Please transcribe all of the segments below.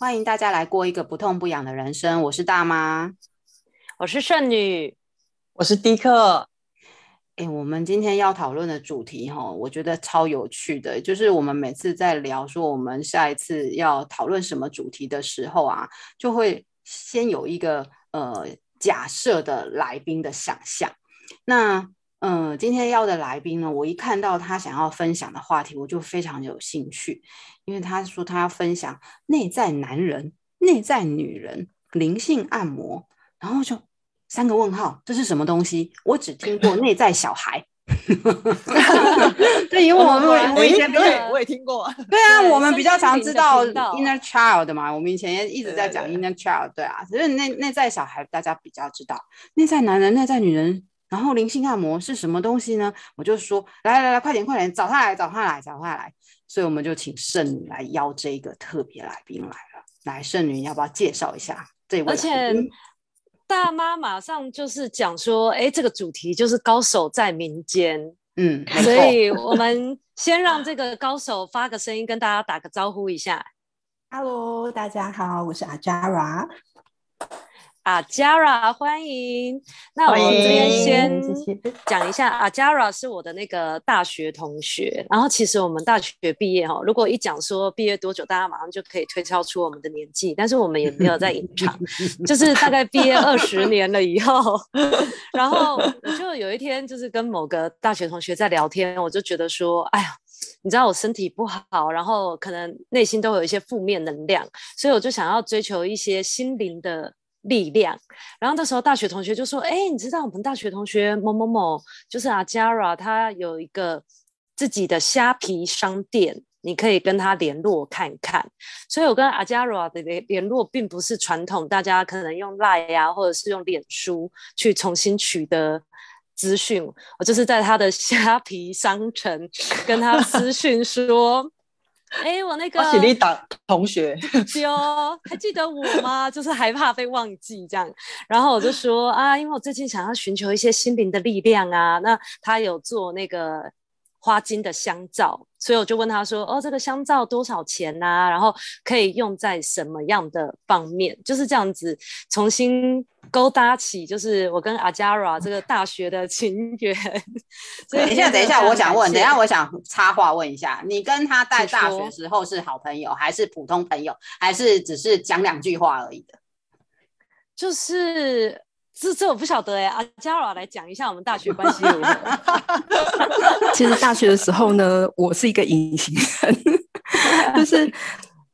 欢迎大家来过一个不痛不痒的人生。我是大妈，我是剩女，我是迪克。哎，我们今天要讨论的主题哈，我觉得超有趣的，就是我们每次在聊说我们下一次要讨论什么主题的时候啊，就会先有一个呃假设的来宾的想象。那嗯、呃，今天要的来宾呢，我一看到他想要分享的话题，我就非常有兴趣，因为他说他要分享内在男人、内在女人、灵性按摩，然后就三个问号，这是什么东西？我只听过内在小孩，对，因为我们我以前对我也听过，对啊，我们比较常知道 inner child 嘛，我们以前也一直在讲 inner child，对啊，所以内内在小孩大家比较知道，内在男人、内在女人。然后灵性按摩是什么东西呢？我就说，来来来，快点快点，找他来，找他来，找他来。所以我们就请圣女来邀这个特别来宾来了。来，圣女要不要介绍一下这位？而且大妈马上就是讲说，哎，这个主题就是高手在民间。嗯，所以我们先让这个高手发个声音，跟大家打个招呼一下。Hello，大家好，我是 Ajara。欢迎。那我们这边先讲一下阿 j a r a 是我的那个大学同学。然后其实我们大学毕业哈，如果一讲说毕业多久，大家马上就可以推敲出我们的年纪。但是我们也没有在隐藏，就是大概毕业二十年了以后。然后我就有一天就是跟某个大学同学在聊天，我就觉得说，哎呀，你知道我身体不好，然后可能内心都有一些负面能量，所以我就想要追求一些心灵的。力量，然后那时候大学同学就说：“哎，你知道我们大学同学某某某，就是阿嘉拉他有一个自己的虾皮商店，你可以跟他联络看看。”所以，我跟 Ajara 的联联络并不是传统，大家可能用 Line 呀，或者是用脸书去重新取得资讯。我就是在他的虾皮商城跟他私讯说。哎、欸，我那个喜力党同学，有还记得我吗？就是害怕被忘记这样，然后我就说啊，因为我最近想要寻求一些心灵的力量啊，那他有做那个花精的香皂，所以我就问他说，哦，这个香皂多少钱啊？然后可以用在什么样的方面？就是这样子重新。勾搭起就是我跟 Ajara 这个大学的情缘。等一下，等一下，我想问，等一下，我想插话问一下，你跟他在大学时候是好朋友，还是普通朋友，还是只是讲两句话而已的？就是这这我不晓得哎，Ajara 来讲一下我们大学关系如何？其实大学的时候呢，我是一个隐形人，就是。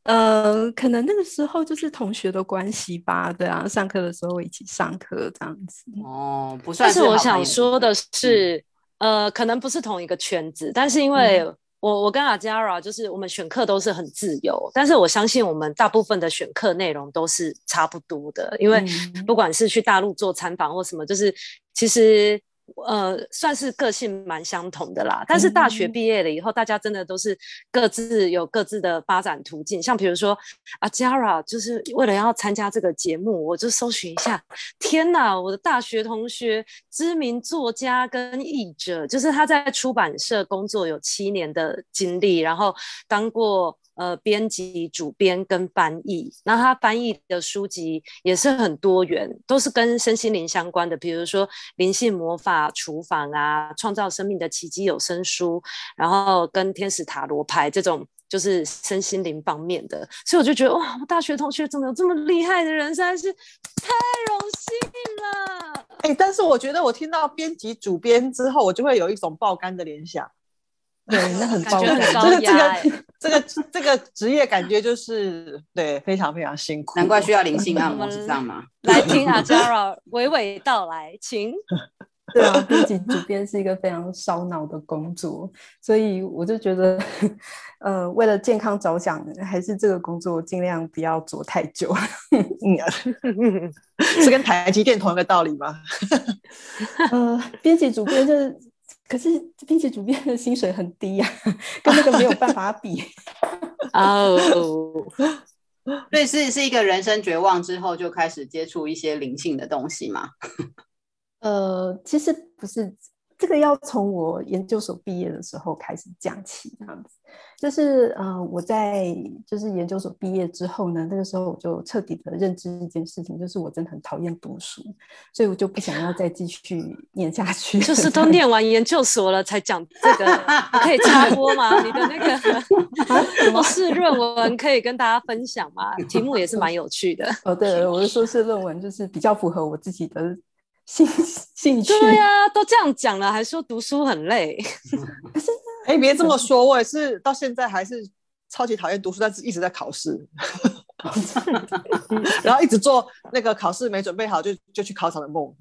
呃，可能那个时候就是同学的关系吧，对啊，上课的时候一起上课这样子。哦，不算是。但是我想说的是，嗯、呃，可能不是同一个圈子，但是因为我、嗯、我跟阿 Jara 就是我们选课都是很自由，但是我相信我们大部分的选课内容都是差不多的，因为不管是去大陆做参访或什么，就是其实。呃，算是个性蛮相同的啦，但是大学毕业了以后，嗯、大家真的都是各自有各自的发展途径。像比如说啊，Jara 就是为了要参加这个节目，我就搜寻一下，天哪，我的大学同学，知名作家跟译者，就是他在出版社工作有七年的经历，然后当过。呃，编辑、主编跟翻译，那他翻译的书籍也是很多元，都是跟身心灵相关的，比如说灵性魔法厨房啊，创造生命的奇迹有声书，然后跟天使塔罗牌这种，就是身心灵方面的。所以我就觉得，哇，我大学同学怎么有这么厉害的人，实在是太荣幸了。哎、但是我觉得我听到编辑、主编之后，我就会有一种爆肝的联想。对，那很高，很高压、欸。这个这个这个职业感觉就是对，非常非常辛苦，难怪需要灵性按摩，是这样吗？来听阿 Jara 娓娓道来，请。对啊，编辑主编是一个非常烧脑的工作，所以我就觉得，呃，为了健康着想，还是这个工作尽量不要做太久。嗯，是跟台积电同一个道理吗？呃，编辑主编就是。可是编辑主编的薪水很低呀、啊，跟那个没有办法比。哦，所以是是一个人生绝望之后就开始接触一些灵性的东西吗？呃，其实不是，这个要从我研究所毕业的时候开始讲起，这样子。就是呃，我在就是研究所毕业之后呢，那个时候我就彻底的认知一件事情，就是我真的很讨厌读书，所以我就不想要再继续念下去。就是都念完研究所了才讲这个，我可以插播吗？你的那个 博士论文可以跟大家分享吗？题目也是蛮有趣的。哦，对，我的硕士论文就是比较符合我自己的兴 兴趣。对呀、啊，都这样讲了，还说读书很累。可是。哎，别这么说，我也是到现在还是超级讨厌读书，但是一直在考试，然后一直做那个考试没准备好就就去考场的梦。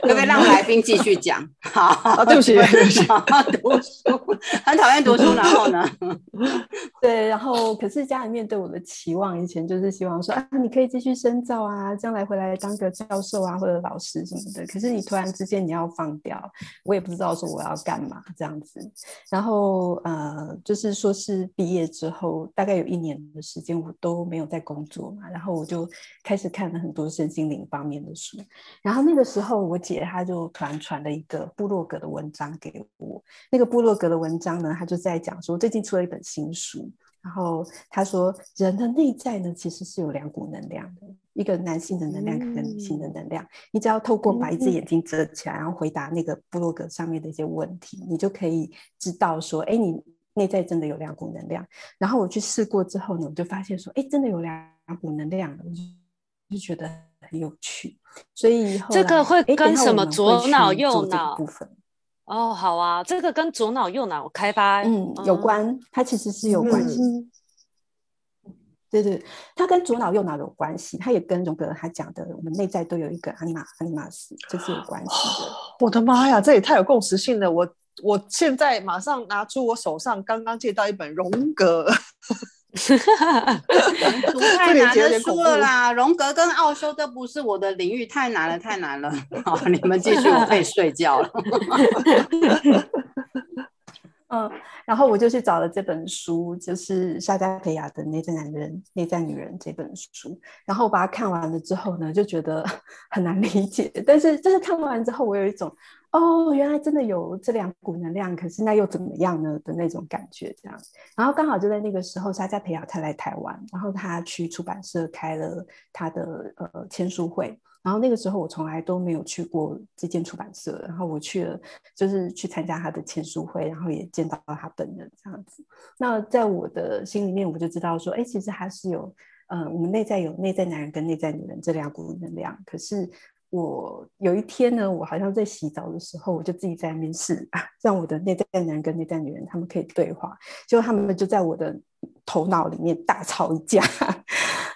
可不可以让来宾继续讲？好、啊，对不起，对不起，读书很讨厌读书，然后呢？对，然后可是家里面对我的期望，以前就是希望说啊，你可以继续深造啊，将来回来当个教授啊，或者老师什么的。可是你突然之间你要放掉，我也不知道说我要干嘛这样子。然后呃，就是说是毕业之后，大概有一年的时间，我都没有在工作嘛，然后我就开始看了很多身心灵方面的书，然后。那个时候，我姐她就突然传了一个部落格的文章给我。那个部落格的文章呢，她就在讲说，最近出了一本新书。然后她说，人的内在呢，其实是有两股能量的，一个男性的能量，一个女性的能量。你只要透过把一只眼睛遮起来，然后回答那个部落格上面的一些问题，你就可以知道说，哎，你内在真的有两股能量。然后我去试过之后呢，我就发现说，哎，真的有两股能量，我就就觉得。很有趣，所以这个会跟什么左脑右脑部分？哦，好啊，这个跟左脑右脑开发嗯有关，它其实是有关系。嗯、对对，它跟左脑右脑有关系，它也跟荣格他讲的，我们内在都有一个阿尼玛阿尼玛斯，这是有关系的。我的妈呀，这也太有共识性了！我我现在马上拿出我手上刚刚借到一本荣格。读太难的书了啦，荣格跟奥修都不是我的领域，太难了，太难了。好，你们继续，我可以 睡觉了。嗯，然后我就去找了这本书，就是莎加培亚的《内在男人、内在女人》这本书。然后我把它看完了之后呢，就觉得 很难理解。但是，就是看完之后，我有一种。哦，原来真的有这两股能量，可是那又怎么样呢的那种感觉，这样。然后刚好就在那个时候，莎加培雅他来台湾，然后他去出版社开了他的呃签书会。然后那个时候我从来都没有去过这间出版社，然后我去了，就是去参加他的签书会，然后也见到了他本人这样子。那在我的心里面，我就知道说，哎，其实还是有，呃，我们内在有内在男人跟内在女人这两股能量，可是。我有一天呢，我好像在洗澡的时候，我就自己在面试啊，让我的内在男人跟内在女人他们可以对话，结果他们就在我的头脑里面大吵一架，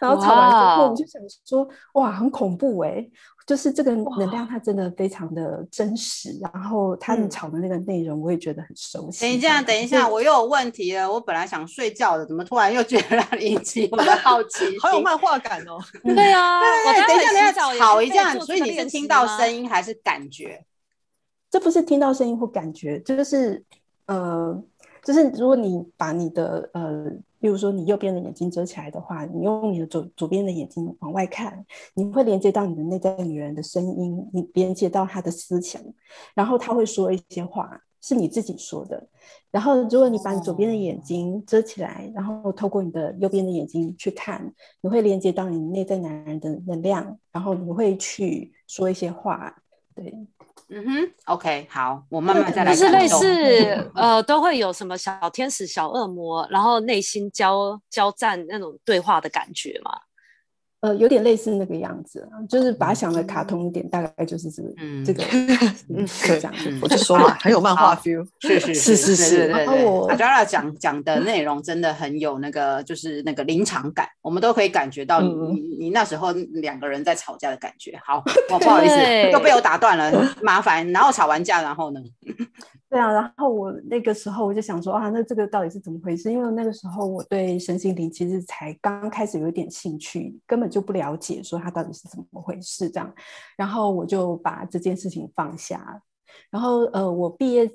然后吵完之后，我就想说，哇，很恐怖哎、欸。就是这个能量，它真的非常的真实。然后他们吵的那个内容，我也觉得很熟悉。等一下，等一下，我又有问题了。我本来想睡觉的，怎么突然又觉得让你引起我的好奇？好有漫画感哦。对啊，对，等一下，等一下，吵一架。所以你是听到声音还是感觉？这不是听到声音或感觉，就是呃，就是如果你把你的呃。比如说，你右边的眼睛遮起来的话，你用你的左左边的眼睛往外看，你会连接到你的内在女人的声音，你连接到她的思想，然后她会说一些话，是你自己说的。然后，如果你把你左边的眼睛遮起来，然后透过你的右边的眼睛去看，你会连接到你内在男人的能量，然后你会去说一些话，对。嗯哼，OK，好，我慢慢再来。就是类似，呃，都会有什么小天使、小恶魔，然后内心交交战那种对话的感觉嘛。呃，有点类似那个样子，就是把它想的卡通一点，大概就是这个，嗯，这个，嗯，这样，我就说嘛，很有漫画 feel，是是是是是。然后我 Ajara 讲讲的内容真的很有那个，就是那个临场感，我们都可以感觉到你你那时候两个人在吵架的感觉。好，我 不好意思，又被我打断了，麻烦。然后吵完架，然后呢？对啊，然后我那个时候我就想说啊，那这个到底是怎么回事？因为那个时候我对身心灵其实才刚开始有一点兴趣，根本就不了解说它到底是怎么回事这样。然后我就把这件事情放下。然后呃，我毕业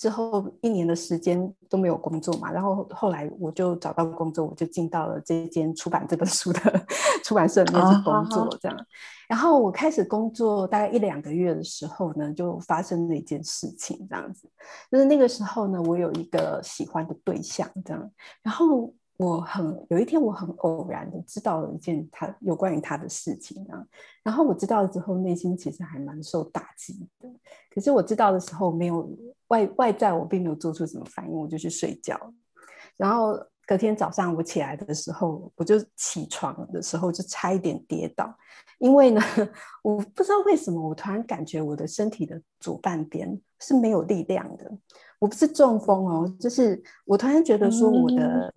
之后一年的时间都没有工作嘛，然后后来我就找到工作，我就进到了这间出版这本书的 出版社里面去工作，这样。Oh, oh, oh. 然后我开始工作大概一两个月的时候呢，就发生了一件事情，这样子。就是那个时候呢，我有一个喜欢的对象，这样。然后我很有一天，我很偶然的知道了一件他有关于他的事情啊。然后我知道了之后，内心其实还蛮受打击的。可是我知道的时候，没有。外外在我并没有做出什么反应，我就去睡觉。然后隔天早上我起来的时候，我就起床的时候就差一点跌倒，因为呢，我不知道为什么，我突然感觉我的身体的左半边是没有力量的。我不是中风哦，就是我突然觉得说我的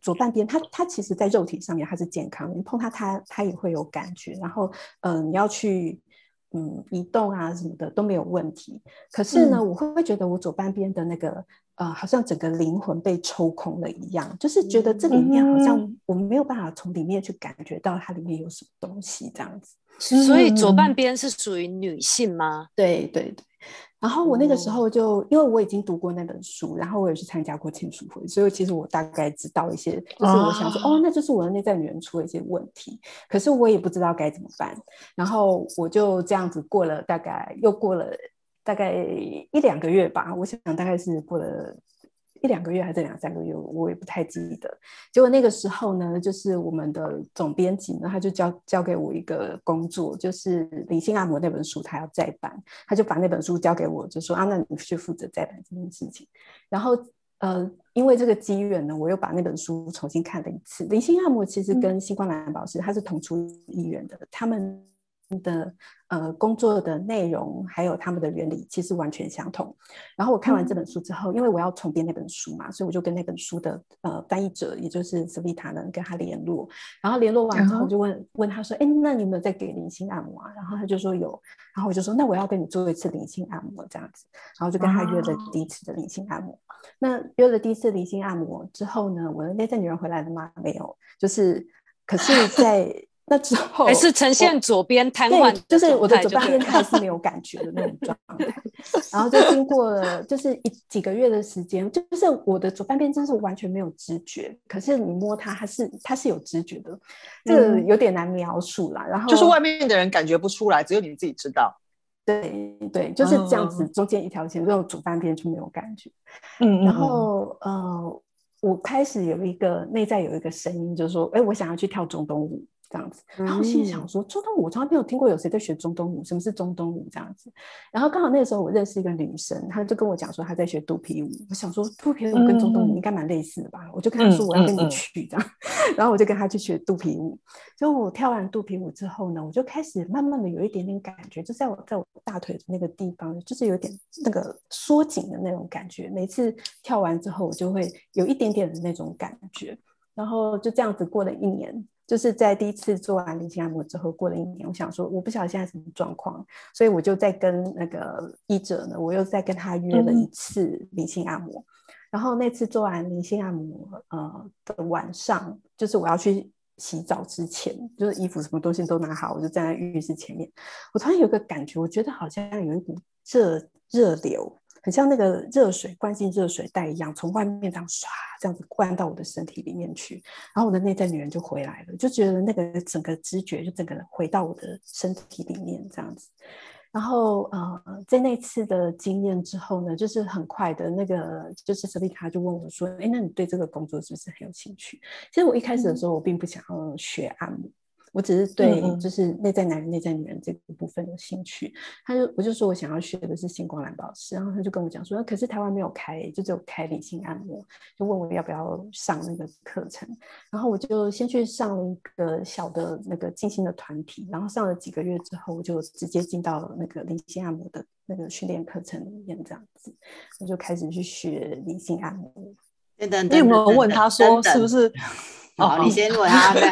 左半边，它它其实在肉体上面它是健康的，你碰它它它也会有感觉。然后嗯、呃，你要去。嗯，移动啊什么的都没有问题。可是呢，嗯、我会不会觉得我左半边的那个呃，好像整个灵魂被抽空了一样，就是觉得这里面好像我没有办法从里面去感觉到它里面有什么东西这样子。所以左半边是属于女性吗？对对对。然后我那个时候就，哦、因为我已经读过那本书，然后我也去参加过签书会，所以其实我大概知道一些，就是我想说，哦，哦，那就是我的内在女人出了一些问题，可是我也不知道该怎么办。然后我就这样子过了，大概又过了大概一两个月吧，我想大概是过了。一两个月还是两三个月，我也不太记得。结果那个时候呢，就是我们的总编辑呢，他就交交给我一个工作，就是《灵性按摩》那本书，他要再版，他就把那本书交给我，就说啊，那你去负责再版这件事情。然后呃，因为这个机缘呢，我又把那本书重新看了一次。《灵性按摩》其实跟星光蓝宝石它是同出一源的，他们的。呃，工作的内容还有他们的原理其实完全相同。然后我看完这本书之后，嗯、因为我要重编那本书嘛，所以我就跟那本书的呃翻译者，也就是 Savita 呢，跟他联络。然后联络完之后，我就问、嗯、问他说：“哎，那你有没有在给灵性按摩啊？”然后他就说有。然后我就说：“那我要跟你做一次灵性按摩，这样子。”然后就跟他约了第一次的灵性按摩。哦、那约了第一次灵性按摩之后呢，我的内在女人回来了吗？没有，就是可是在。那之后还是呈现左边瘫痪，就是我的左半边还是没有感觉的那种状态。然后就经过了就是一几个月的时间，就是我的左半边真是完全没有知觉，可是你摸它，它是它是有知觉的，这个有点难描述啦。然后就是外面的人感觉不出来，只有你自己知道。对对，就是这样子，中间一条线，这种左半边就没有感觉。嗯，然后呃，我开始有一个内在有一个声音，就是说，哎，我想要去跳中东舞。这样子，然后心里想说，中东舞我从来没有听过有谁在学中东舞，什么是中东舞这样子？然后刚好那个时候我认识一个女生，她就跟我讲说她在学肚皮舞。我想说肚皮舞跟中东舞应该蛮类似的吧？嗯、我就跟她说我要跟你去这样，然后我就跟她去学肚皮舞。就我跳完肚皮舞之后呢，我就开始慢慢的有一点点感觉，就在我在我大腿的那个地方，就是有点那个缩紧的那种感觉。每次跳完之后，我就会有一点点的那种感觉。然后就这样子过了一年。就是在第一次做完灵性按摩之后，过了一年，我想说，我不晓得现在什么状况，所以我就再跟那个医者呢，我又再跟他约了一次灵性按摩。嗯、然后那次做完灵性按摩，呃的晚上，就是我要去洗澡之前，就是衣服什么东西都拿好，我就站在浴室前面，我突然有个感觉，我觉得好像有一股热热流。很像那个热水灌进热水袋一样，从外面这样唰这样子灌到我的身体里面去，然后我的内在女人就回来了，就觉得那个整个知觉就整个回到我的身体里面这样子。然后呃，在那次的经验之后呢，就是很快的那个，就是舍利卡就问我说：“哎，那你对这个工作是不是很有兴趣？”其实我一开始的时候，我并不想要学按摩。我只是对就是内在男人、内在女人这个部分有兴趣，他就我就说我想要学的是星光蓝宝石，然后他就跟我讲说，可是台湾没有开，就只有开理性按摩，就问我要不要上那个课程，然后我就先去上了一个小的那个静心的团体，然后上了几个月之后，我就直接进到了那个灵性按摩的那个训练课程里面，这样子，我就开始去学灵性按摩。等等，你有没有问他说是不是？好，你先问啊。对，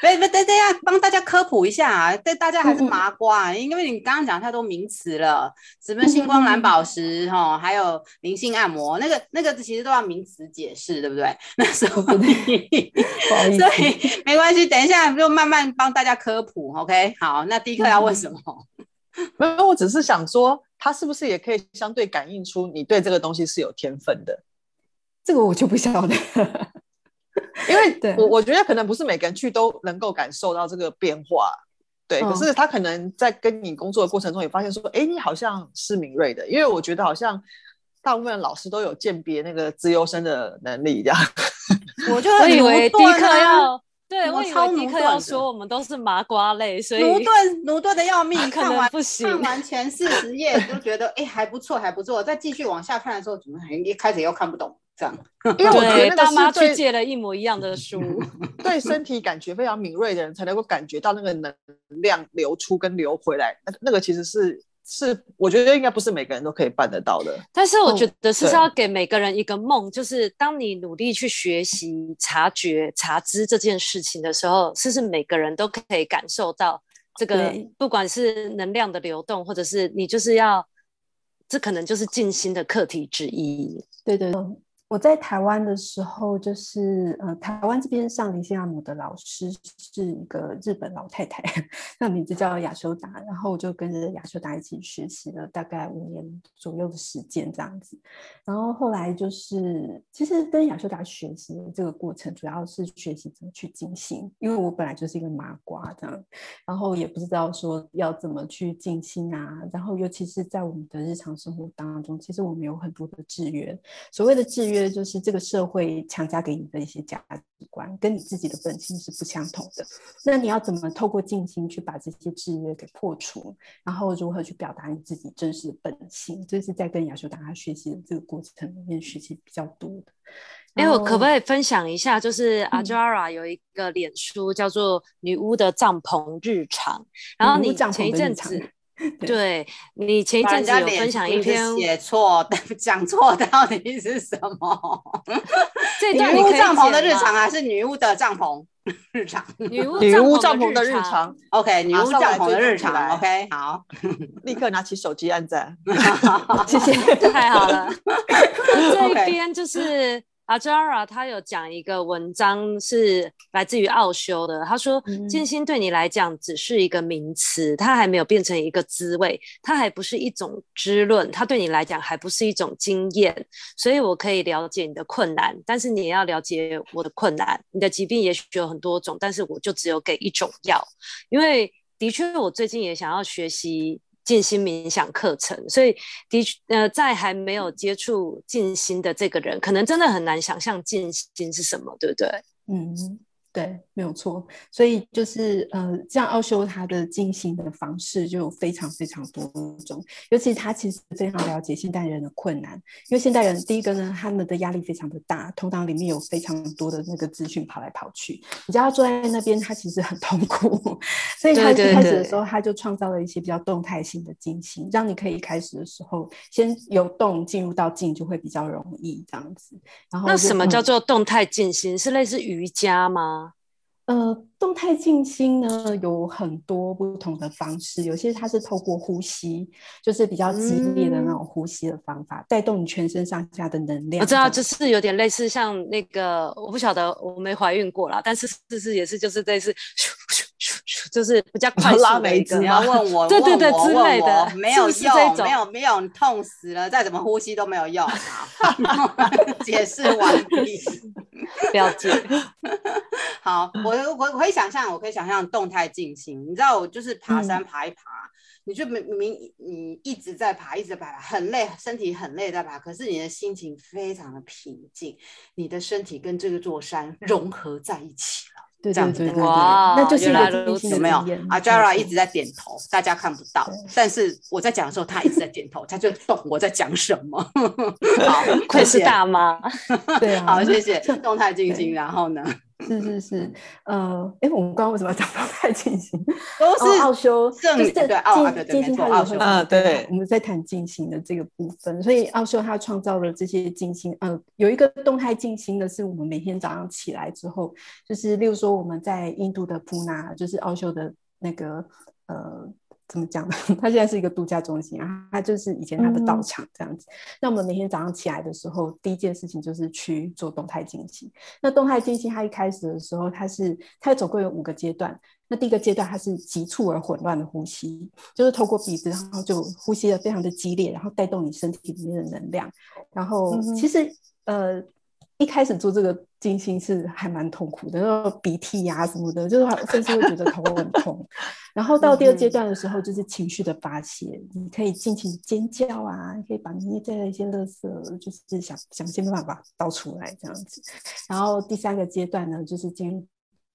别别等等下，帮大家科普一下啊，对大家还是麻瓜，因为你刚刚讲太多名词了，什么星光蓝宝石哈，还有灵性按摩，那个那个其实都要名词解释，对不对？那时候，所以没关系，等一下就慢慢帮大家科普，OK？好，那第一课要问什么？没有，我只是想说，它是不是也可以相对感应出你对这个东西是有天分的？这个我就不晓得，因为 我我觉得可能不是每个人去都能够感受到这个变化，对。可是他可能在跟你工作的过程中也发现说，哎，你好像是敏锐的，因为我觉得好像大部分老师都有鉴别那个资优生的能力，这样。我就 以为第一课要。对，我以为尼克要说我们都是麻瓜类，所以 奴钝奴钝的要命。看完不行，看完前四十页就觉得哎还不错还不错，再继续往下看的时候，怎么一开始又看不懂这样？因为我 觉得大妈去借了一模一样的 书，对身体感觉非常敏锐的人才能够感觉到那个能量流出跟流回来，那那个其实是。是，我觉得应该不是每个人都可以办得到的。但是我觉得是要给每个人一个梦，哦、就是当你努力去学习、察觉、察知这件事情的时候，是不是每个人都可以感受到这个？不管是能量的流动，或者是你就是要，这可能就是静心的课题之一。对对对。我在台湾的时候，就是呃，台湾这边上灵性按摩的老师是一个日本老太太，那名字叫亚修达，然后我就跟着亚修达一起学习了大概五年左右的时间这样子，然后后来就是其实跟亚修达学习的这个过程，主要是学习怎么去静心，因为我本来就是一个麻瓜这样，然后也不知道说要怎么去静心啊，然后尤其是在我们的日常生活当中，其实我们有很多的制约，所谓的制约。就是这个社会强加给你的一些价值观，跟你自己的本性是不相同的。那你要怎么透过静心去把这些制约给破除？然后如何去表达你自己真实的本性？这是在跟亚修达他学习的这个过程里面学习比较多的。哎，我可不可以分享一下？就是阿 Jara 有一个脸书叫做“女巫的帐篷日常”，然后你前一阵子。对，你前一阵子有分享一篇写错，讲错到底是什么？这女巫帐篷的日常还是女巫的帐篷日常？女巫帐篷的日常。OK，女巫帐篷的日常。OK，好，立刻拿起手机按赞。谢谢，太好了。这一边就是。阿 Jara 他有讲一个文章是来自于奥修的，他说静心对你来讲只是一个名词，它还没有变成一个滋味，它还不是一种知论，它对你来讲还不是一种经验，所以我可以了解你的困难，但是你也要了解我的困难。你的疾病也许有很多种，但是我就只有给一种药，因为的确我最近也想要学习。静心冥想课程，所以的确，呃，在还没有接触静心的这个人，可能真的很难想象静心是什么，对不对？嗯。对，没有错。所以就是呃，这样奥修他的静心的方式就有非常非常多种，尤其他其实非常了解现代人的困难，因为现代人第一个呢，他们的压力非常的大，头脑里面有非常多的那个资讯跑来跑去，你叫他坐在那边，他其实很痛苦，所以他一开始的时候他就创造了一些比较动态性的静心，让你可以一开始的时候先由动进入到静，就会比较容易这样子。然后那什么叫做动态静心？嗯、是类似瑜伽吗？呃，动态静心呢，有很多不同的方式，有些它是透过呼吸，就是比较激烈的那种呼吸的方法，嗯、带动你全身上下的能量。我知道，就是有点类似像那个，我不晓得，我没怀孕过啦，但是是是也是就是类似。就是比较快拉梅子，你要问我，对对对，之类的，没有用，没有没有，痛死了，再怎么呼吸都没有用。解释完毕，了解。好，我我我可以想象，我可以想象动态进行。你知道，我就是爬山爬一爬，你就明明你一直在爬，一直在爬，很累，身体很累在爬，可是你的心情非常的平静，你的身体跟这个座山融合在一起了。对对对对，哇，那就是一个有没有？阿 Jara 一直在点头，大家看不到，但是我在讲的时候，他一直在点头，他就懂我在讲什么。好，愧是大妈。对啊，好，谢谢。动态静心，然后呢？是是是，呃，哎，我们刚刚为什么要讲动态静心？都是奥修，就是对奥对静心，他奥修啊，对，我们在谈静心的这个部分，所以奥修他创造了这些静心，呃，有一个动态静心的是我们每天早上起来之后，就是例如说我们在印度的普纳，就是奥修的那个呃怎么讲呢？它现在是一个度假中心啊，它就是以前它的道场这样子。嗯、那我们每天早上起来的时候，第一件事情就是去做动态静心。那动态静心，它一开始的时候，它是它总共有五个阶段。那第一个阶段，它是急促而混乱的呼吸，就是透过鼻子，然后就呼吸的非常的激烈，然后带动你身体里面的能量。然后其实、嗯、呃。一开始做这个静心是还蛮痛苦的，然后鼻涕呀、啊、什么的，就是甚至会觉得头很痛。然后到第二阶段的时候，就是情绪的发泄，你可以尽情尖叫啊，你可以把你内在的一些垃圾，就是想想尽办法倒出来这样子。然后第三个阶段呢，就是进入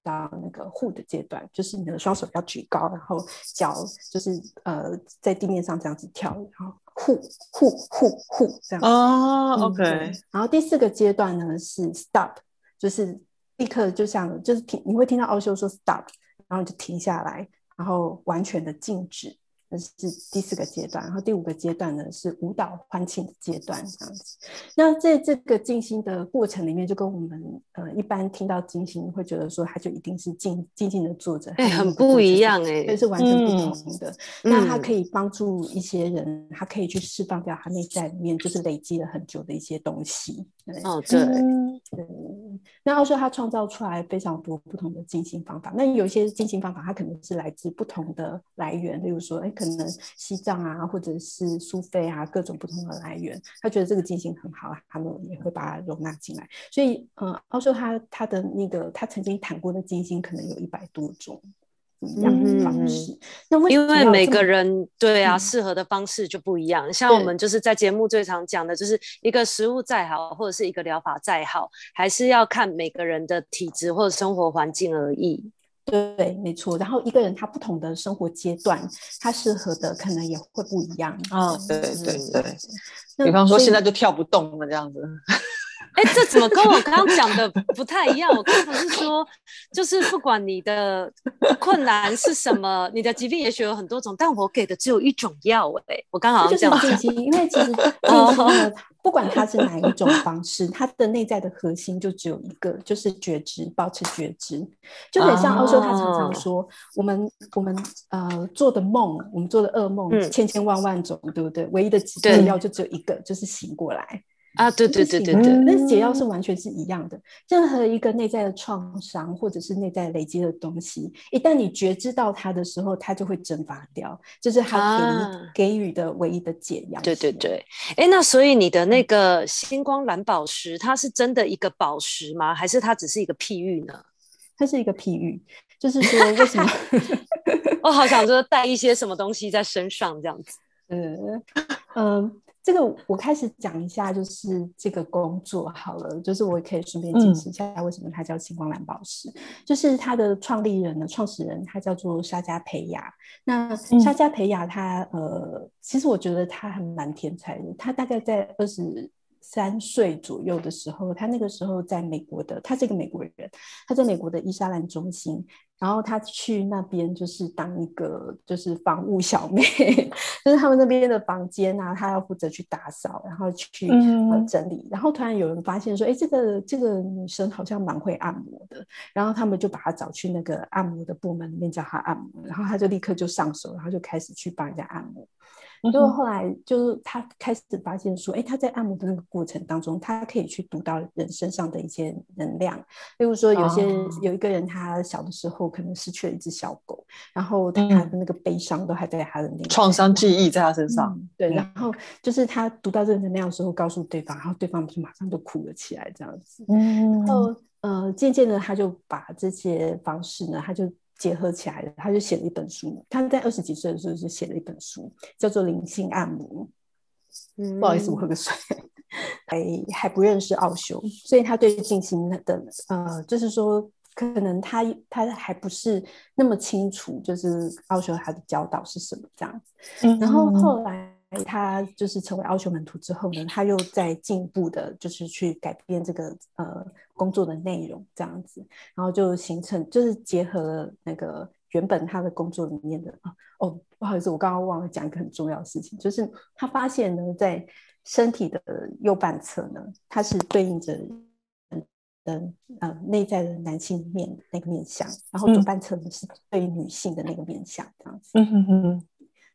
到那个护的阶段，就是你的双手要举高，然后脚就是呃在地面上这样子跳，然后。护护护护，这样哦、oh，OK。然后第四个阶段呢是 stop，就是立刻就像就是听，你会听到奥修说 stop，然后就停下来，然后完全的静止。这是第四个阶段，然后第五个阶段呢是舞蹈欢庆的阶段，这样子。那在这个静心的过程里面，就跟我们呃一般听到静心会觉得说，他就一定是静静静的坐着，哎、欸，很不一样哎、欸，这是完全不同的。嗯、那它可以帮助一些人，他可以去释放掉他内在里面就是累积了很久的一些东西。对哦，对，嗯、对。那要说他创造出来非常多不同的静心方法，那有一些静心方法，它可能是来自不同的来源，例如说，哎，可能西藏啊，或者是苏菲啊，各种不同的来源，他觉得这个金星很好，他们也会把它容纳进来。所以，嗯，奥修他他的那个他曾经谈过的金星，可能有一百多种。一样的方式，那为因为每个人对啊适合的方式就不一样。像我们就是在节目最常讲的，就是一个食物再好，或者是一个疗法再好，还是要看每个人的体质或者生活环境而异。对，没错。然后一个人他不同的生活阶段，他适合的可能也会不一样。啊，对对对。比方说现在就跳不动了这样子。哎，这怎么跟我刚刚讲的不太一样？我刚才不是说，就是不管你的困难是什么，你的疾病也许有很多种，但我给的只有一种药。哎，我刚好就是静心，因为其实 静心呢，不管它是哪一种方式，它的内在的核心就只有一个，就是觉知，保持觉知。就很像欧修他常常说，我们我们呃做的梦，我们做的噩梦千千万万种，对不对？唯一的解药就只有一个，就是醒过来。啊，对对对对对，那解药是完全是一样的。任何一个内在的创伤，或者是内在累积的东西，一旦你觉知到它的时候，它就会蒸发掉，这、就是它给、啊、给予的唯一的解药。对对对，哎，那所以你的那个星光蓝宝石，它是真的一个宝石吗？还是它只是一个譬喻呢？它是一个譬喻，就是说为什么 我好想说带一些什么东西在身上这样子。嗯 嗯。嗯这个我开始讲一下，就是这个工作好了，就是我也可以顺便解释一下为什么它叫星光蓝宝石。嗯、就是它的创立人呢，创始人他叫做沙加培雅。那沙加培雅他呃，其实我觉得他还蛮天才的。他大概在二十三岁左右的时候，他那个时候在美国的，他是一个美国人，他在美国的伊莎兰中心。然后他去那边就是当一个就是房务小妹，就是他们那边的房间啊，他要负责去打扫，然后去整理。嗯、然后突然有人发现说，哎，这个这个女生好像蛮会按摩的。然后他们就把她找去那个按摩的部门里面叫她按摩，然后她就立刻就上手，然后就开始去帮人家按摩。就后来，就是他开始发现说，哎，他在按摩的那个过程当中，他可以去读到人身上的一些能量。例如说，有些、哦、有一个人，他小的时候可能失去了一只小狗，然后他的那个悲伤都还在他的那个创伤记忆在他身上。嗯、对，然后就是他读到这个能量的时候，告诉对方，然后对方就马上就哭了起来，这样子。嗯，然后呃，渐渐的，他就把这些方式呢，他就。结合起来的，他就写了一本书。他在二十几岁的时候就写了一本书，叫做《灵性按摩》。嗯，不好意思，我喝个水。还还不认识奥修，所以他对静心的呃，就是说，可能他他还不是那么清楚，就是奥修他的教导是什么这样子。嗯，然后后来。他就是成为奥修门徒之后呢，他又在进一步的，就是去改变这个呃工作的内容，这样子，然后就形成就是结合了那个原本他的工作里面的哦，不好意思，我刚刚忘了讲一个很重要的事情，就是他发现呢，在身体的右半侧呢，它是对应着嗯呃内在的男性面那个面相，然后左半侧呢是对于女性的那个面相，这样子。嗯哼哼。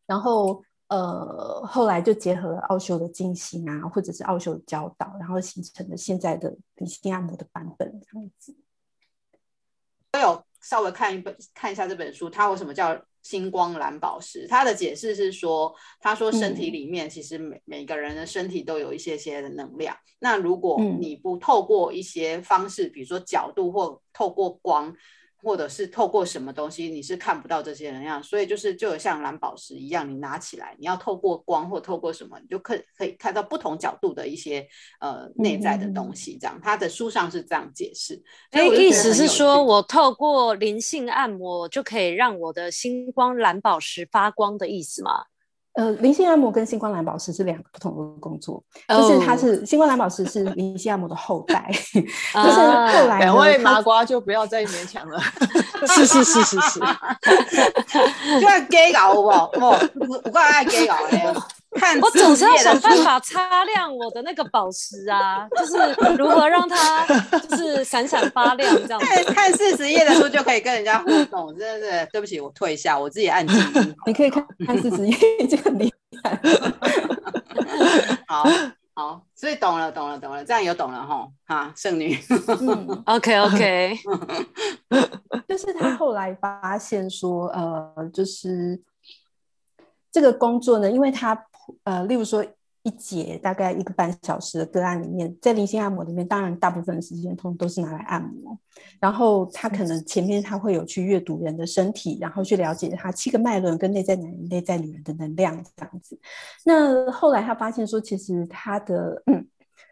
然后呃后来就结合了奥修的静心啊，或者是奥修的教导，然后形成了现在的灵性按摩的版本这样子。我有稍微看一本看一下这本书，它为什么叫？星光蓝宝石，它的解释是说，他说身体里面其实每、嗯、每个人的身体都有一些些的能量。那如果你不透过一些方式，比如说角度或透过光。或者是透过什么东西，你是看不到这些能量，所以就是就像蓝宝石一样，你拿起来，你要透过光或透过什么，你就可以可以看到不同角度的一些呃内在的东西。这样，他的书上是这样解释。所以意思是说，我透过灵性按摩就可以让我的星光蓝宝石发光的意思吗？呃，灵性按摩跟星光蓝宝石是两个不同的工作，oh. 就是它 是星光蓝宝石是灵性按摩的后代，就是后来两位麻瓜就不要再勉强了，是是是是是，就要 gay 搞好不好？我我刚才爱 gay 搞嘞。看我总是要想办法擦亮我的那个宝石啊，就是如何让它 就是闪闪发亮这样子。看四十页的书就可以跟人家互动，真的是对不起，我退下，我自己按静音。你可以看看四十页，就很厉害。好好，所以懂了，懂了，懂了，这样有懂了哈。哈，圣女。嗯，OK OK。就是他后来发现说，呃，就是这个工作呢，因为他。呃，例如说一节大概一个半小时的个案里面，在灵性按摩里面，当然大部分的时间通都是拿来按摩。然后他可能前面他会有去阅读人的身体，然后去了解他七个脉轮跟内在男人、内在女人的能量这样子。那后来他发现说，其实他的嗯。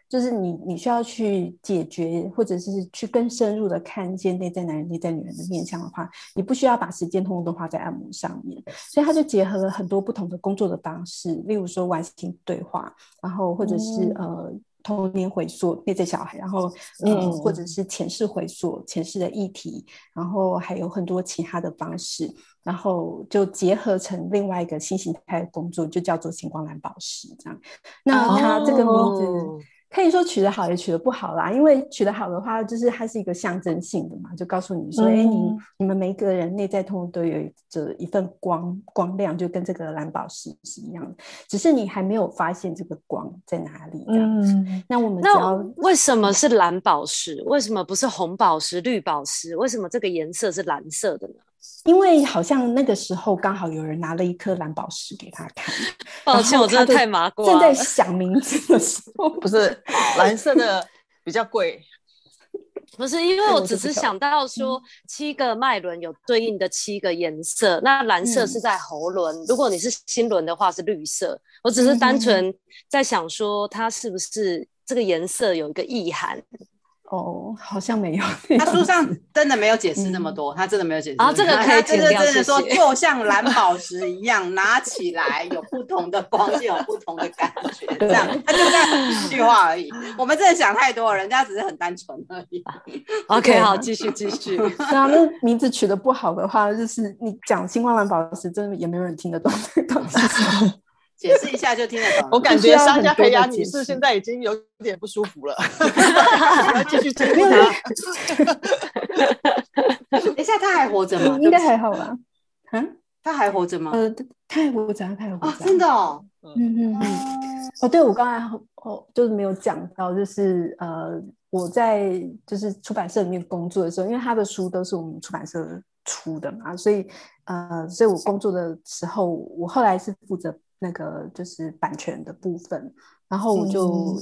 就是你，你需要去解决，或者是去更深入的看见内在男人、内在女人的面相的话，你不需要把时间通通都花在按摩上面。所以他就结合了很多不同的工作的方式，例如说完形对话，然后或者是、嗯、呃童年回溯内在小孩，然后嗯、呃，或者是前世回溯前世的议题，然后还有很多其他的方式，然后就结合成另外一个新形态的工作，就叫做星光蓝宝石这样。那他这个名字。哦可以说取得好也取得不好啦，因为取得好的话，就是它是一个象征性的嘛，就告诉你说，哎、嗯，你你们每一个人内在通都有着一份光光亮，就跟这个蓝宝石是一样的，只是你还没有发现这个光在哪里这样子。嗯、那我们只要为什么是蓝宝石？为什么不是红宝石、绿宝石？为什么这个颜色是蓝色的呢？因为好像那个时候刚好有人拿了一颗蓝宝石给他看，抱歉，我真的太麻瓜了。正在想名字的时候，不是蓝色的比较贵，不是因为我只是想到说七个脉轮有对应的七个颜色，嗯、那蓝色是在喉轮，嗯、如果你是心轮的话是绿色。我只是单纯在想说它是不是这个颜色有一个意涵。哦，好像没有。他书上真的没有解释那么多，他真的没有解释。啊，这个可以真的。真的说，就像蓝宝石一样，拿起来有不同的光，线有不同的感觉。这样，他就这样一句话而已。我们真的想太多了，人家只是很单纯而已。OK，好，继续继续。那那名字取得不好的话，就是你讲星光蓝宝石，真的也没有人听得懂这个东西。解释一下就听得懂。我感觉商家培养女士现在已经有点不舒服了。要继续 追他。等一下，他还活着吗？应该还好吧。嗯，他还活着吗？呃，他还活着，他还活着。真的哦。嗯嗯嗯。哦，对，我刚才哦就是没有讲到，就是呃我在就是出版社里面工作的时候，因为他的书都是我们出版社出的嘛，所以呃，所以我工作的时候，我后来是负责。那个就是版权的部分，然后我就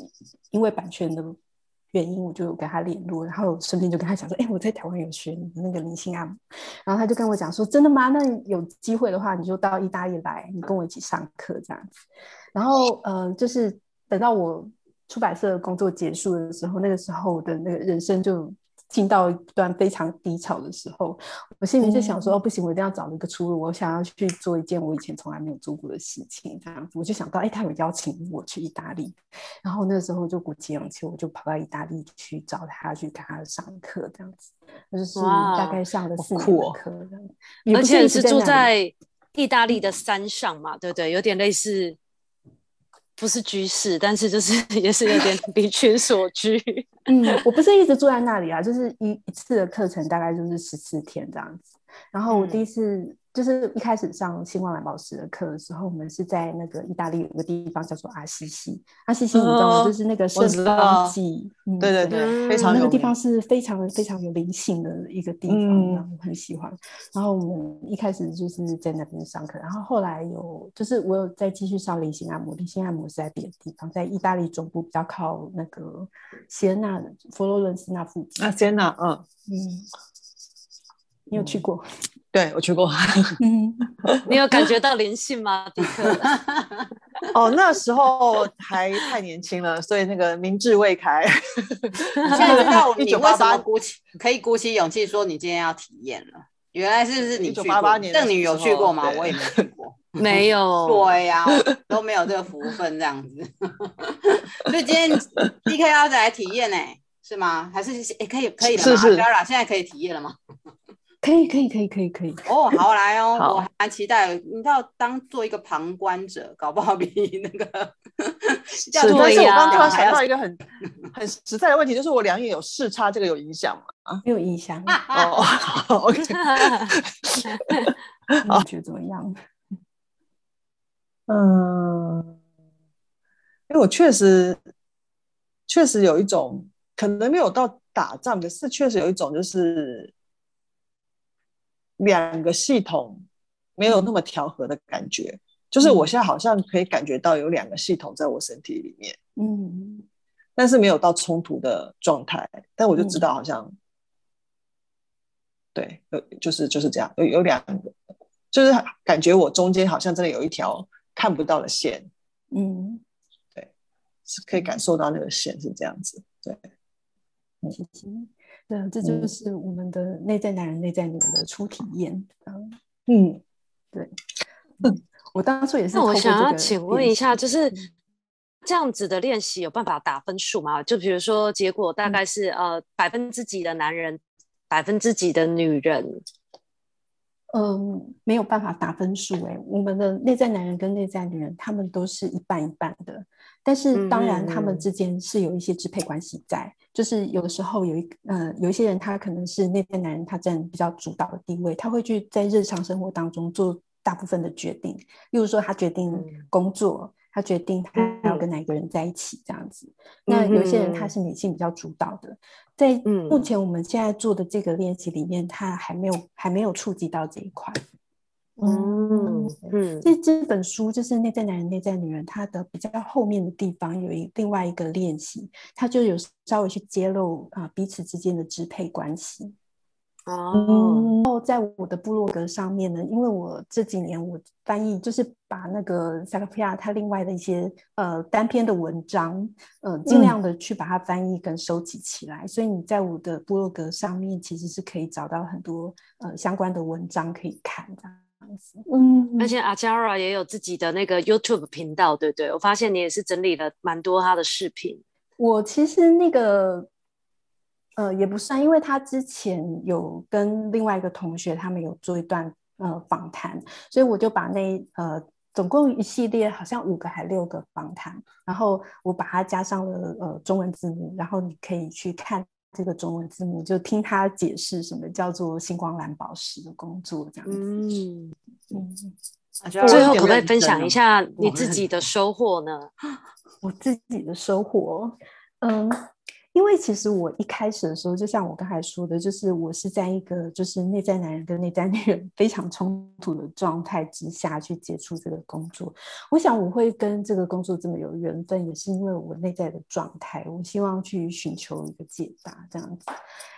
因为版权的原因，我就跟他联络，然后顺便就跟他讲说，哎，我在台湾有学那个明星按摩，然后他就跟我讲说，真的吗？那有机会的话，你就到意大利来，你跟我一起上课这样子。然后，嗯、呃，就是等到我出版社工作结束的时候，那个时候的那个人生就。进到一段非常低潮的时候，我心里就想说：“哦，不行，我一定要找一个出路。我想要去做一件我以前从来没有做过的事情。”这样子，我就想到，哎，他有邀请我去意大利，然后那时候就鼓起勇气，我就跑到意大利去找他，去给他上课。这样子，就是大概上了四课。而且是住在意大利的山上嘛，对不对？有点类似。不是居士，但是就是 也是有点离群所居。嗯，我不是一直住在那里啊，就是一一次的课程大概就是十四天这样子。然后我第一次就是一开始上星光蓝宝石的课的时候，我们是在那个意大利有个地方叫做阿西西。阿西西你知道吗？就是那个圣方济，嗯，对对对，非常那个地方是非常非常有灵性的一个地方，嗯、然后我很喜欢。然后我们一开始就是在那边上课，然后后来有就是我有再继续上灵性按摩，灵性按摩是在别的地方，在意大利总部比较靠那个锡恩纳、佛罗伦斯那附近。啊，锡恩纳，嗯嗯，你有去过？对，我去过。嗯，你有感觉到灵性吗，迪克？哦，那时候还太年轻了，所以那个明智未开。现在知道你为什么鼓起可以鼓起勇气说你今天要体验了？原来是不是你去过？邓女有去过吗？我也没去过，没有。对呀，都没有这个福分这样子。所以今天 D K 要再来体验呢，是吗？还是诶可以可以了吗？是是。现在可以体验了吗？可以可以可以可以可以哦，好来哦，我还期待。你知道，当做一个旁观者，搞不好比那个是。但是我刚突然想到一个很很实在的问题，就是我两眼有视差，这个有影响吗？啊，没有影响。哦，OK。你觉得怎么样？嗯，因为我确实确实有一种可能没有到打仗，可是确实有一种就是。两个系统没有那么调和的感觉，嗯、就是我现在好像可以感觉到有两个系统在我身体里面，嗯，但是没有到冲突的状态，但我就知道好像，嗯、对，有就是就是这样，有有两个，就是感觉我中间好像真的有一条看不到的线，嗯，对，是可以感受到那个线是这样子，对，嗯。对，这就是我们的内在男人、内在女人的初体验。嗯，对。我当初也是。那我想要请问一下，就是这样子的练习有办法打分数吗？就比如说，结果大概是、嗯、呃百分之几的男人，百分之几的女人？嗯，没有办法打分数。哎，我们的内在男人跟内在女人，他们都是一半一半的。但是当然，他们之间是有一些支配关系在，嗯、就是有的时候有一呃有一些人，他可能是内在男人，他占比较主导的地位，他会去在日常生活当中做大部分的决定，例如说他决定工作，嗯、他决定他要跟哪个人在一起这样子。嗯、那有些人他。是女性比较主导的，在目前我们现在做的这个练习里面，他还没有还没有触及到这一块。嗯嗯，这这本书就是内在男人、内在女人，它的比较后面的地方有一另外一个练习，它就有稍微去揭露啊彼此之间的支配关系。哦、嗯，然后在我的部落格上面呢，因为我这几年我翻译就是把那个萨克皮亚他另外的一些呃单篇的文章，呃尽量的去把它翻译跟收集起来，嗯、所以你在我的部落格上面其实是可以找到很多呃相关的文章可以看的。嗯，而且阿 Jara 也有自己的那个 YouTube 频道，对不对？我发现你也是整理了蛮多他的视频。我其实那个呃也不算，因为他之前有跟另外一个同学他们有做一段呃访谈，所以我就把那呃总共一系列好像五个还六个访谈，然后我把它加上了呃中文字幕，然后你可以去看。这个中文字幕就听他解释什么叫做星光蓝宝石的工作，这样子。嗯嗯。最后可不可以分享一下你自己的收获呢？我自己的收获，嗯。因为其实我一开始的时候，就像我刚才说的，就是我是在一个就是内在男人跟内在女人 非常冲突的状态之下去接触这个工作。我想我会跟这个工作这么有缘分，也是因为我内在的状态，我希望去寻求一个解答这样子。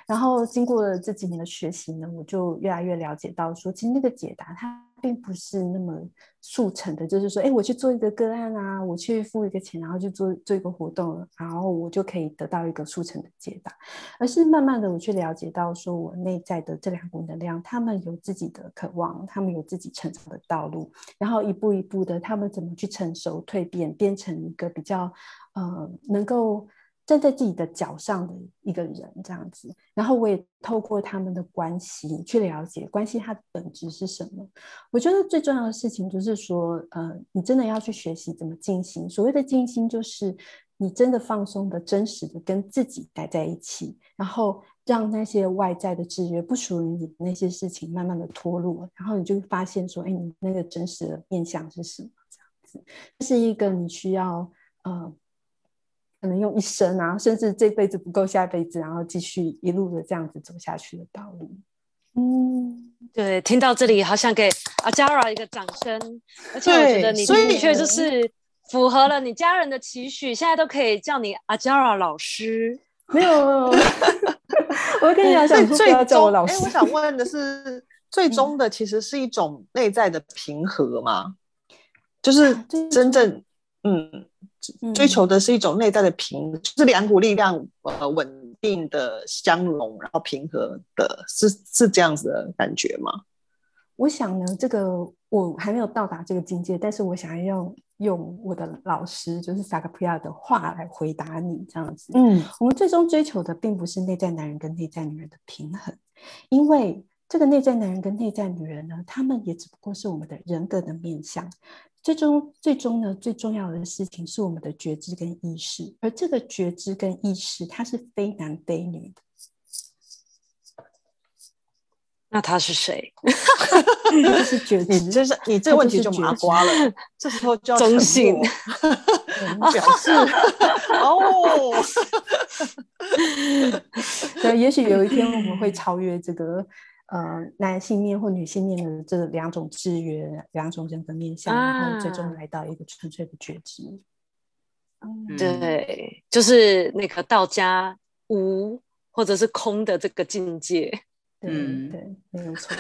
然后经过了这几年的学习呢，我就越来越了解到说，其实那个解答它。并不是那么速成的，就是说，哎，我去做一个个案啊，我去付一个钱，然后去做做一个活动，然后我就可以得到一个速成的解答，而是慢慢的我去了解到，说我内在的这两股能量，他们有自己的渴望，他们有自己成长的道路，然后一步一步的，他们怎么去成熟蜕变，变成一个比较呃能够。站在自己的脚上的一个人这样子，然后我也透过他们的关系去了解关系它的本质是什么。我觉得最重要的事情就是说，呃，你真的要去学习怎么静心。所谓的静心，就是你真的放松的、真实的跟自己待在一起，然后让那些外在的制约不属于你的那些事情慢慢的脱落，然后你就发现说，哎，你那个真实的面向是什么？这样子，这是一个你需要呃，可能用一生啊，甚至这辈子不够，下辈子，然后继续一路的这样子走下去的道路。嗯，对，听到这里，好想给 Ajarah 一个掌声，而且我觉得你的确就是符合了你家人的期许，现在都可以叫你 Ajarah 老师。没有，我跟你讲，想说不要叫我老师。哎，我想问的是，最终的其实是一种内在的平和吗？就是真正，嗯，追求的是一种内在的平，就是两股力量呃稳定的相融，然后平和的，是是这样子的感觉吗？我想呢，这个我还没有到达这个境界，但是我想要用。用我的老师就是萨克普亚的话来回答你这样子。嗯，我们最终追求的并不是内在男人跟内在女人的平衡，因为这个内在男人跟内在女人呢，他们也只不过是我们的人格的面向。最终，最终呢，最重要的事情是我们的觉知跟意识，而这个觉知跟意识，它是非男非女的。那他是谁？这是觉知，你这是你这个问题就麻瓜了。这时候就要中性表 示哦。对，也许有一天我们会超越这个呃男性面或女性面的这两种制约、两种人格面向，啊、然后最终来到一个纯粹的觉知。嗯、对，就是那个道家无或者是空的这个境界。嗯，对，没有错。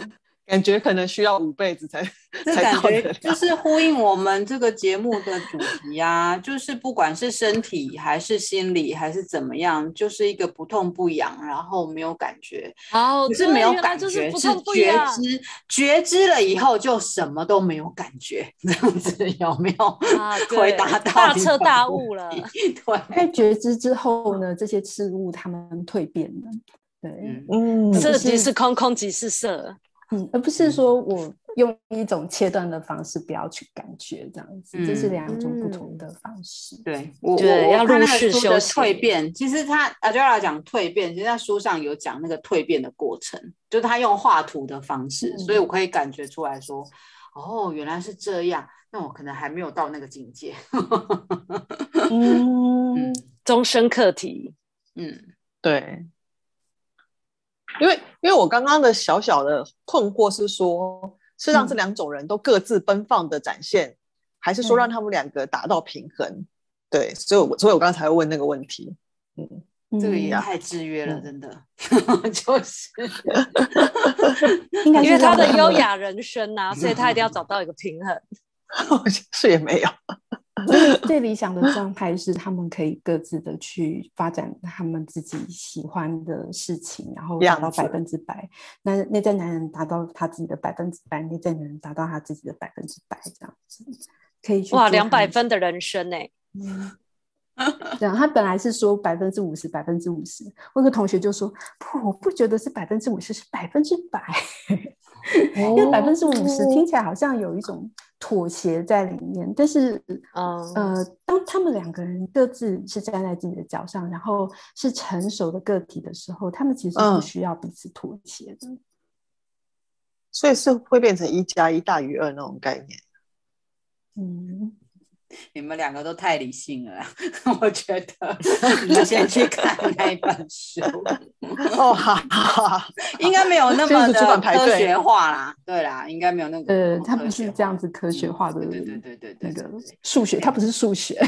感觉可能需要五辈子才，这感觉就是呼应我们这个节目的主题啊，就是不管是身体还是心理还是怎么样，就是一个不痛不痒，然后没有感觉。哦，不是没有感觉，是，是觉知，觉知了以后就什么都没有感觉，这样子有没有？啊，回答到大彻大悟了。对，在觉知之后呢，这些事物它们蜕变了。对，嗯，色即是空，空即是色，嗯，而不是说我用一种切断的方式不要去感觉这样子，嗯、这是两种不同的方式。嗯、对，我对我要入世修蜕变，其实他 Ajarah 讲蜕变，其实在书上有讲那个蜕变的过程，就是他用画图的方式，嗯、所以我可以感觉出来说，哦，原来是这样，那我可能还没有到那个境界。嗯，终身课题，嗯，对。因为，因为我刚刚的小小的困惑是说，是让这两种人都各自奔放的展现，嗯、还是说让他们两个达到平衡？嗯、对，所以我，所以我刚才问那个问题。嗯，这个也太制约了，嗯、真的，就是，因为他的优雅人生呐、啊，所以他一定要找到一个平衡。是也没有。最理想的 状态是，他们可以各自的去发展他们自己喜欢的事情，然后达到百分之百。那内在男人达到他自己的百分之百，内在女人达到他自己的百分之百，这样子可以去哇，两百分的人生呢？嗯，对啊，他本来是说百分之五十，百分之五十。我有个同学就说：“不，我不觉得是百分之五十，是百分之百。”因为百分之五十听起来好像有一种妥协在里面，但是，呃，当他们两个人各自是站在自己的脚上，然后是成熟的个体的时候，他们其实不需要彼此妥协的，嗯，所以是会变成一加一大于二那种概念。嗯。你们两个都太理性了，我觉得 你们先去看那一本书哦，好，好，应该没有那么的科学化啦，对啦，应该没有那个，呃，它不是这样子科学化的，对对对对对，那个数学，它不是数学。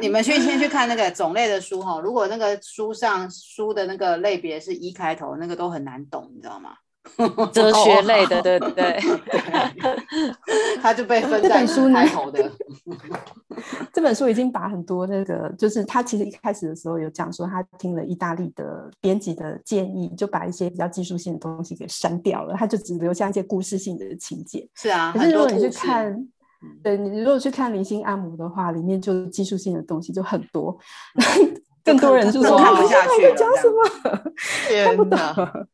你们去先去看那个种类的书哈，如果那个书上书的那个类别是一开头，那个都很难懂，你知道吗？哲学类的，对对对，他就被分在书开头的。这本书已经把很多那个，就是他其实一开始的时候有讲说，他听了意大利的编辑的建议，就把一些比较技术性的东西给删掉了，他就只留下一些故事性的情节。是啊，可是如果你去看，对，你如果去看灵性按摩的话，里面就技术性的东西就很多。更多人就说看不下去了，讲什么？看不懂。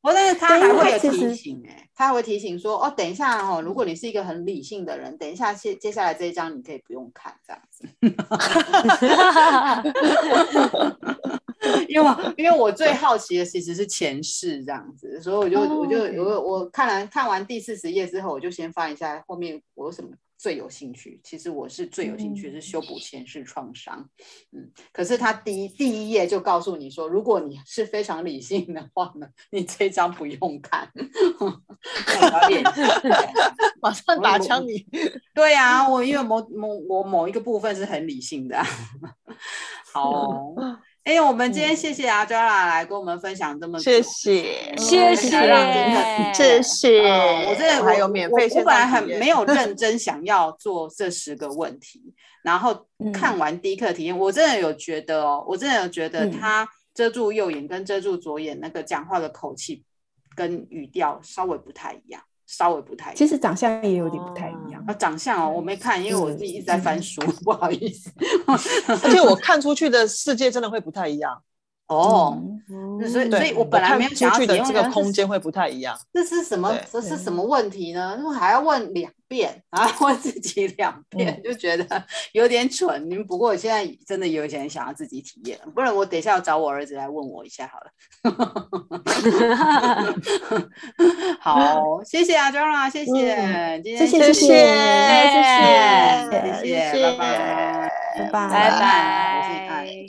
我，但是他还会有提醒哎，他还会提醒说哦，等一下哦，如果你是一个很理性的人，等一下接接下来这一章你可以不用看这样子。因为因为我最好奇的其实是前世这样子，所以我就、oh. 我就我我看完看完第四十页之后，我就先翻一下后面我有什么。最有兴趣，其实我是最有兴趣是修补前世创伤，嗯，可是他第一第一页就告诉你说，如果你是非常理性的话呢，你这张不用看，马上打枪你，对呀、啊，我因为某某我某一个部分是很理性的，好、哦。哎、欸，我们今天谢谢阿 Joanna 来跟我们分享这么多，谢谢，谢谢，谢谢。嗯、我真的还有免费，我本来很没有 认真想要做这十个问题，然后看完第一课体验，我真的有觉得哦，我真的有觉得他遮住右眼跟遮住左眼那个讲话的口气跟语调稍微不太一样。稍微不太一样，其实长相也有点不太一样。啊，长相哦，我没看，因为我自己一直在翻书，不好意思。而且我看出去的世界真的会不太一样。哦所以所以我本来没有想要的这个空间会不太一样这是什么这是什么问题呢？我还要问两遍还要问自己两遍就觉得有点蠢。你们不过我现在真的有点想要自己体验不然我等一下要找我儿子来问我一下好了。好谢谢阿娟啦谢谢今天谢谢谢谢谢谢谢谢谢拜拜拜拜。